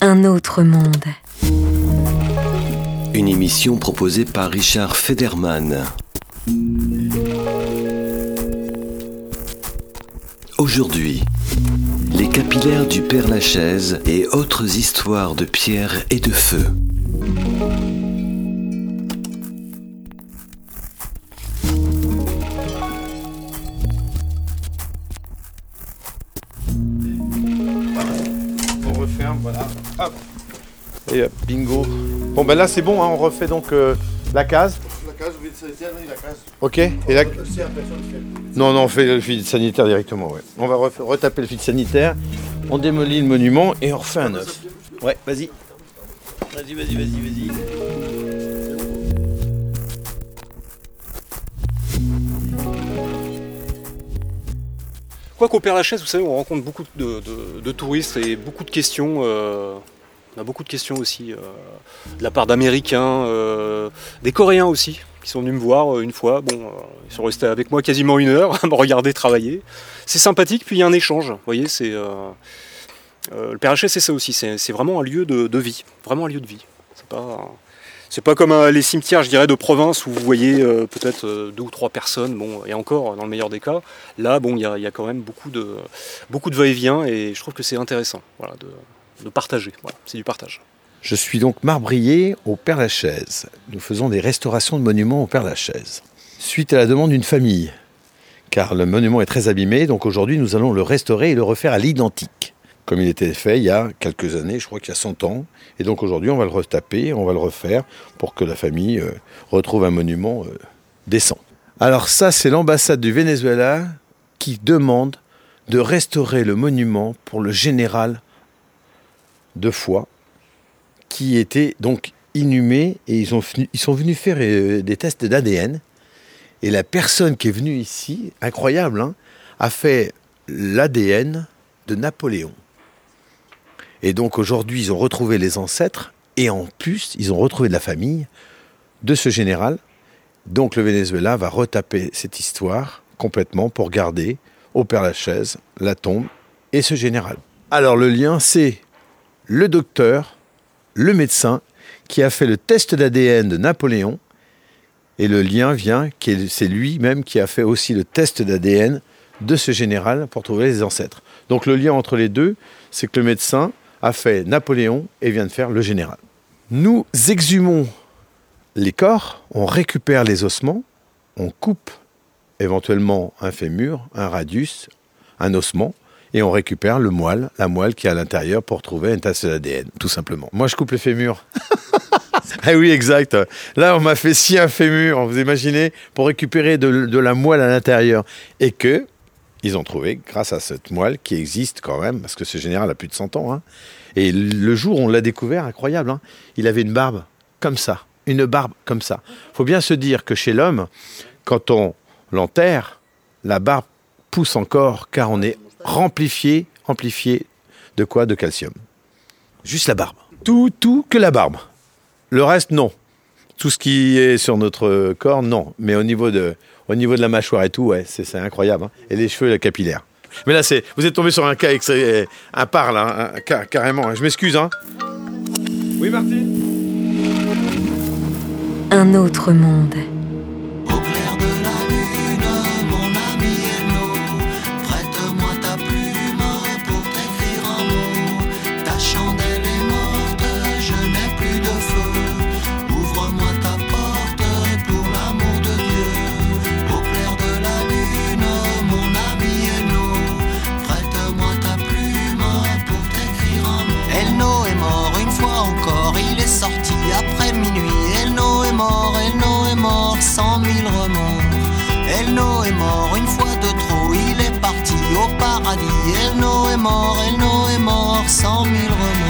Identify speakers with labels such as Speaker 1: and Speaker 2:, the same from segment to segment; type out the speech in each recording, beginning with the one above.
Speaker 1: Un autre monde.
Speaker 2: Une émission proposée par Richard Federman. Aujourd'hui, les capillaires du Père Lachaise et autres histoires de pierre et de feu.
Speaker 3: Hop. Et hop, bingo. Bon ben là c'est bon, hein, on refait donc euh, la case.
Speaker 4: La case, vide sanitaire, oui, la case.
Speaker 3: Ok. Et
Speaker 4: fait.
Speaker 3: non, non, on fait le fil sanitaire directement. Ouais. On va retaper le fil sanitaire. On démolit le monument et on refait un neuf. Ouais, vas-y. Vas-y, vas-y, vas-y, vas-y.
Speaker 5: Quoi qu'au Père Lachaise, vous savez, on rencontre beaucoup de, de- de touristes et beaucoup de questions. euh, on a beaucoup de questions aussi euh, de la part d'Américains, euh, des Coréens aussi, qui sont venus me voir euh, une fois. Bon, ils sont restés avec moi quasiment une heure à me regarder travailler. C'est sympathique, puis il y a un échange. Vous voyez, c'est le Lachaise, c'est ça aussi. C'est vraiment un lieu de, vie, vraiment un lieu de vie. C'est pas c'est pas comme les cimetières, je dirais, de province où vous voyez peut-être deux ou trois personnes, bon, et encore, dans le meilleur des cas. Là, bon, il y a, quand même beaucoup de, beaucoup de va-et-vient, et je trouve que c'est intéressant, voilà, de partager. C'est du partage.
Speaker 3: Je suis donc marbrier au Père Lachaise. Nous faisons des restaurations de monuments au Père Lachaise. Suite à la demande d'une famille, car le monument est très abîmé, donc aujourd'hui nous allons le restaurer et le refaire à l'identique, comme il était fait il y a quelques années, je crois qu'il y a 100 ans. Et donc aujourd'hui on va le retaper, on va le refaire pour que la famille euh, retrouve un monument euh, décent. Alors ça c'est l'ambassade du Venezuela qui demande de restaurer le monument pour le général de Foix qui était donc inhumé et ils, ont ils sont venus faire euh, des tests d'ADN. Et la personne qui est venue ici, incroyable, hein, a fait l'ADN de Napoléon. Et donc aujourd'hui, ils ont retrouvé les ancêtres et en plus, ils ont retrouvé de la famille de ce général. Donc le Venezuela va retaper cette histoire complètement pour garder au Père Lachaise la tombe et ce général. Alors le lien, c'est le docteur le médecin qui a fait le test d'ADN de Napoléon. Et le lien vient, c'est lui-même qui a fait aussi le test d'ADN de ce général pour trouver les ancêtres. Donc le lien entre les deux, c'est que le médecin a fait Napoléon et vient de faire le général. Nous exhumons les corps, on récupère les ossements, on coupe éventuellement un fémur, un radius, un ossement, et on récupère le moelle, la moelle qui est à l'intérieur pour trouver une tasse d'ADN, tout simplement. Moi, je coupe les fémurs. ah oui, exact. Là, on m'a fait scier un fémur, vous imaginez, pour récupérer de, de la moelle à l'intérieur. Et que, ils ont trouvé, grâce à cette moelle qui existe quand même, parce que ce général a plus de 100 ans, hein. et le jour où on l'a découvert, incroyable, hein, il avait une barbe comme ça, une barbe comme ça. faut bien se dire que chez l'homme, quand on l'enterre, la barbe pousse encore, car on est amplifié, amplifié de quoi? De calcium. Juste la barbe. Tout, tout que la barbe. Le reste, non. Tout ce qui est sur notre corps, non. Mais au niveau de, au niveau de la mâchoire et tout, ouais, c'est incroyable. hein. Et les cheveux, la capillaire. Mais là, c'est, vous êtes tombé sur un cas, un là, un cas, carrément. hein. Je m'excuse, hein. Oui, Martine.
Speaker 1: Un autre monde.
Speaker 6: Mort, Elno est mort, cent mille remords.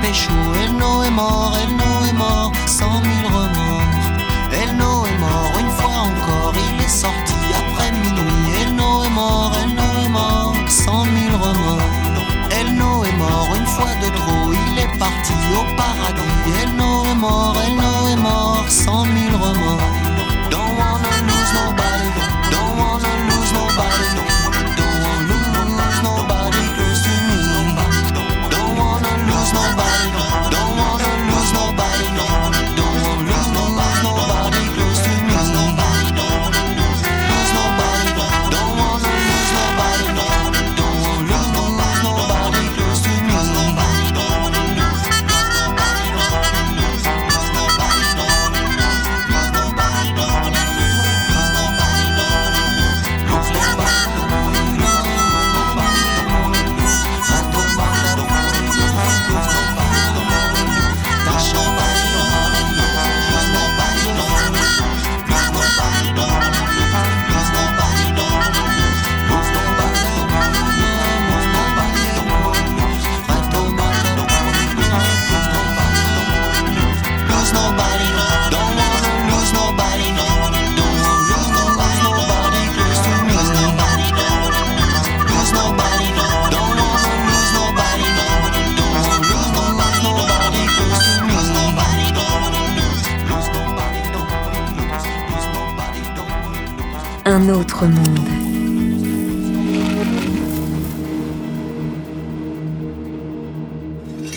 Speaker 6: Pécho. Elno est mort, Elno est mort, cent mille remords. Elno est mort une fois encore, il est sorti après minuit. Elno est mort, Elno est mort, cent mille remords. Elno est mort une fois de trop, il est parti au paradis. Elno est mort, Elno est mort, cent mille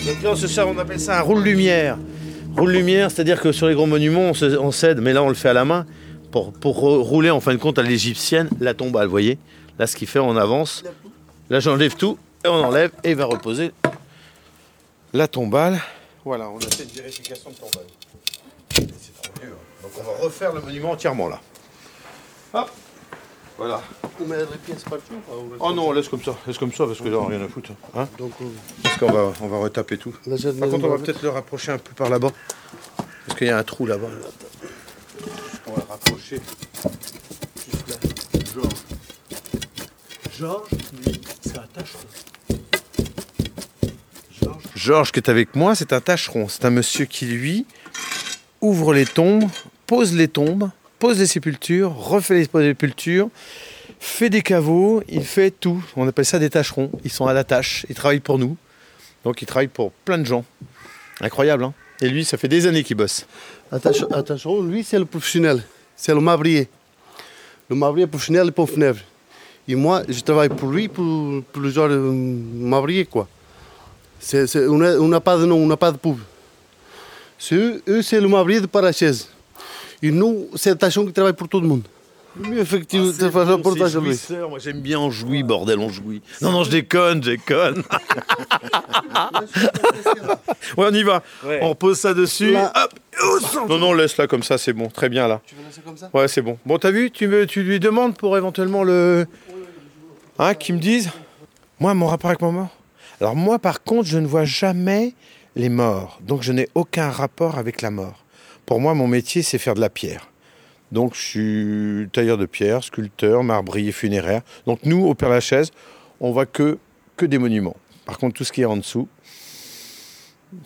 Speaker 3: Donc là, ce soir, on appelle ça un roule-lumière. Roule-lumière, c'est-à-dire que sur les gros monuments, on, se- on cède, mais là, on le fait à la main pour, pour rouler, en fin de compte, à l'égyptienne, la tombale, vous voyez Là, ce qu'il fait, on avance. Là, j'enlève tout, et on enlève, et va reposer la tombale. Voilà, on a fait une vérification de tombale. C'est trop hein. Donc, on va refaire le monument entièrement, là. Hop Voilà.
Speaker 4: On met les pièces partout ou pas
Speaker 3: Oh non, laisse comme ça, laisse comme ça, parce que là, rien à foutre. Hein
Speaker 4: Donc, euh,
Speaker 3: parce qu'on va, on va retaper tout.
Speaker 4: là,
Speaker 3: Par contre, on va peut-être le rapprocher un peu par là-bas. Parce qu'il y a un trou là-bas. On va le rapprocher. Juste là. Georges. Georges, lui, c'est un tâcheron. Georges. Georges qui est avec moi, c'est un tâcheron. C'est un monsieur qui, lui, ouvre les tombes, pose les tombes, pose les sépultures, refait les sépultures, fait des caveaux, il fait tout. On appelle ça des tâcherons. Ils sont à la tâche, ils travaillent pour nous. Donc il travaille pour plein de gens. Incroyable, hein Et lui, ça fait des années qu'il bosse.
Speaker 4: Attention, lui, c'est le professionnel. C'est le mabrier. Le mabrier professionnel pour Fenèvre. Et moi, je travaille pour lui, pour, le genre de mabrier, quoi. On n'a pas de nom, on n'a pas de pub. Eux, c'est le mabrier de Parachaise. Et nous, c'est le tachon qui travaille pour tout le monde. Mieux effectivement,
Speaker 3: Ah,
Speaker 4: reportage sur lui.
Speaker 3: Moi j'aime bien on jouit, bordel, on jouit. Non, non, je déconne, je déconne. ouais, on y va. On pose ça dessus.
Speaker 4: Là.
Speaker 3: Hop. Non, non, laisse là comme ça, c'est bon. Très bien là.
Speaker 4: Tu veux laisser comme ça?
Speaker 3: Ouais, c'est bon. Bon, t'as vu, tu, me, tu lui demandes pour éventuellement le. Hein, qu'ils me disent Moi, mon rapport avec ma mort? Alors, moi, par contre, je ne vois jamais les morts. Donc, je n'ai aucun rapport avec la mort. Pour moi, mon métier, c'est faire de la pierre. Donc, je suis tailleur de pierre, sculpteur, marbrier funéraire. Donc, nous, au Père Lachaise, on voit que, que des monuments. Par contre, tout ce qui est en dessous,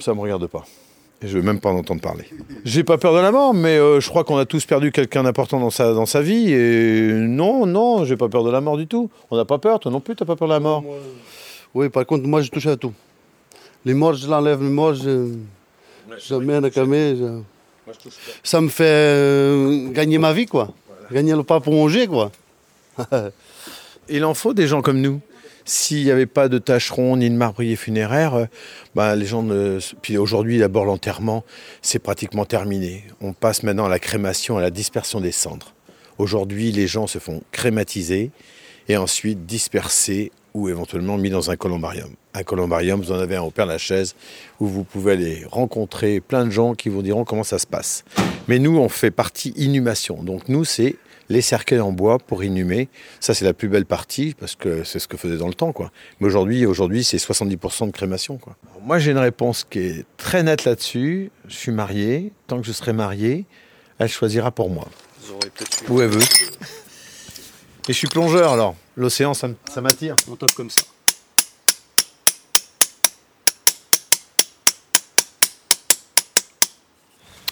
Speaker 3: ça ne me regarde pas. Et je veux même pas en entendre parler. J'ai pas peur de la mort, mais euh, je crois qu'on a tous perdu quelqu'un d'important dans sa, dans sa vie. Et non, non, j'ai pas peur de la mort du tout. On n'a pas peur, toi non plus, t'as pas peur de la mort.
Speaker 4: Oui, par contre, moi, je touche à tout. Les morts, je l'enlève, les morts, je, je mets à camé. je- Ça me fait euh, gagner ma vie, quoi. Gagner le pas pour manger, quoi.
Speaker 3: Il en faut des gens comme nous. S'il n'y avait pas de tâcherons ni de marbriers funéraires, euh, bah, les gens. Puis aujourd'hui, d'abord, l'enterrement, c'est pratiquement terminé. On passe maintenant à la crémation, à la dispersion des cendres. Aujourd'hui, les gens se font crématiser et ensuite dispersés ou éventuellement mis dans un columbarium. Un columbarium, vous en avez un au Père-Lachaise, où vous pouvez aller rencontrer plein de gens qui vous diront comment ça se passe. Mais nous, on fait partie inhumation. Donc nous, c'est les cercueils en bois pour inhumer. Ça, c'est la plus belle partie, parce que c'est ce que faisait dans le temps. Quoi. Mais aujourd'hui, aujourd'hui c'est 70% de crémation. Quoi. Alors, moi, j'ai une réponse qui est très nette là-dessus. Je suis marié. Tant que je serai marié, elle choisira pour moi.
Speaker 5: Vous aurez peut-être eu
Speaker 3: Où elle veut. Et je suis plongeur, alors. L'océan, ça m'attire.
Speaker 5: un top comme ça.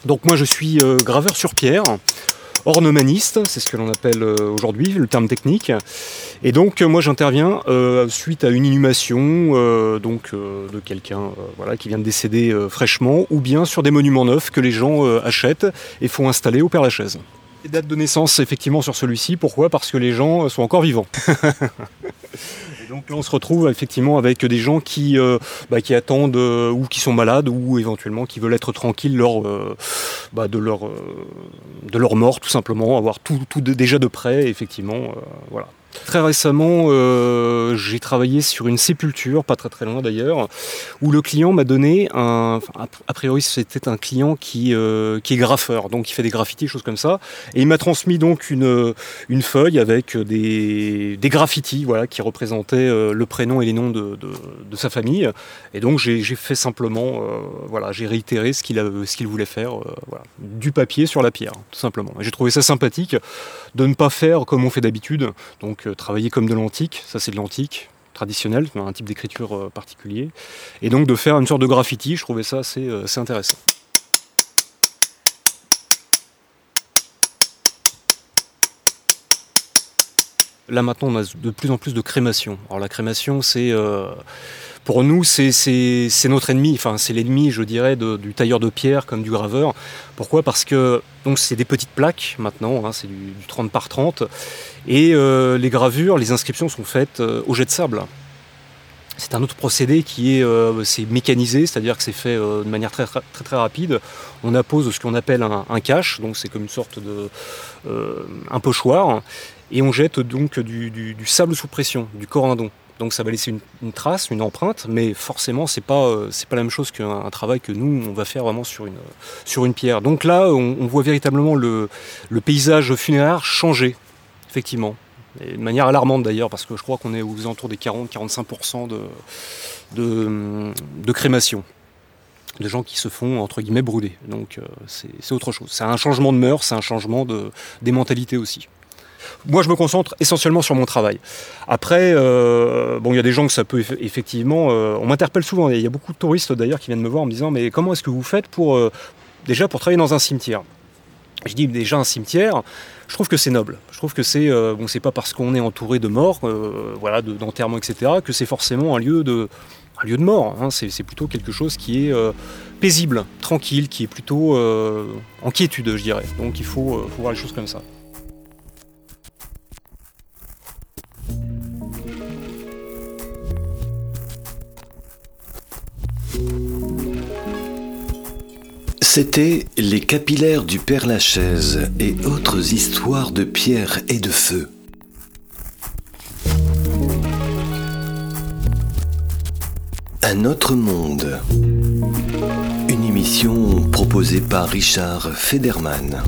Speaker 5: Donc moi je suis euh, graveur sur pierre, ornemaniste, c'est ce que l'on appelle euh, aujourd'hui le terme technique. Et donc euh, moi j'interviens euh, suite à une inhumation euh, donc euh, de quelqu'un euh, voilà qui vient de décéder euh, fraîchement, ou bien sur des monuments neufs que les gens euh, achètent et font installer au Père Lachaise. Date de naissance effectivement sur celui-ci. Pourquoi? Parce que les gens sont encore vivants. Et donc là, on se retrouve effectivement avec des gens qui, euh, bah, qui attendent euh, ou qui sont malades ou éventuellement qui veulent être tranquilles lors, euh, bah, de, leur, de leur mort, tout simplement, avoir tout, tout déjà de près, effectivement. voilà. Très récemment, euh, j'ai travaillé sur une sépulture, pas très très loin d'ailleurs, où le client m'a donné un. a- priori, c'était un client qui, euh, qui est graffeur, donc qui fait des graffitis, choses comme ça. Et il m'a transmis donc une, une feuille avec des, des graffitis voilà, qui représentaient euh, le prénom et les noms de, de- sa famille. Et donc j'ai fait simplement, voilà, j'ai réitéré ce qu'il voulait faire, voilà, du papier sur la pierre, tout simplement. J'ai trouvé ça sympathique de ne pas faire comme on fait d'habitude, donc travailler comme de l'antique, ça c'est de l'antique traditionnel, un type d'écriture euh, particulier, et donc de faire une sorte de graffiti, je trouvais ça assez, euh, intéressant. Là maintenant, on a de plus en plus de crémation. Alors la crémation, c'est euh, pour nous, c'est notre ennemi. Enfin, c'est l'ennemi, je dirais, du tailleur de pierre comme du graveur. Pourquoi? Parce que donc c'est des petites plaques maintenant. hein, c'est du, du 30 par 30, et euh, les gravures, les inscriptions sont faites euh, au jet de sable. C'est un autre procédé qui est euh, mécanisé, c'est-à-dire que c'est fait de manière très, très très rapide. On appose ce qu'on appelle un, cache, donc c'est comme une sorte de un pochoir et on jette donc du- du sable sous pression, du corindon. Donc ça va laisser une, trace, une empreinte, mais forcément c'est pas euh, pas la même chose qu'un un travail que nous on va faire vraiment sur une une pierre. Donc là on, voit véritablement le, paysage funéraire changer, effectivement, et de manière alarmante d'ailleurs parce que je crois qu'on est aux alentours des 40-45% de, de de crémation de gens qui se font entre guillemets brûler. Donc euh, c'est c'est autre chose. C'est un changement de mœurs, c'est un changement de, des mentalités aussi. Moi, je me concentre essentiellement sur mon travail. Après, euh, bon, il y a des gens que ça peut eff- effectivement. euh, on m'interpelle souvent. Il y a beaucoup de touristes d'ailleurs qui viennent me voir en me disant mais comment est-ce que vous faites pour euh, déjà pour travailler dans un cimetière? Je dis déjà un cimetière. Je trouve que c'est noble. Je trouve que c'est bon, c'est pas parce qu'on est entouré de morts, voilà, de- d'enterrements, etc., que c'est forcément un lieu de un lieu de mort. hein. C'est plutôt quelque chose qui est paisible, tranquille, qui est plutôt en quiétude, je dirais. Donc il faut voir les choses comme ça.
Speaker 2: C'était Les capillaires du Père Lachaise et autres histoires de pierre et de feu. Un autre monde. Une émission proposée par Richard Federman.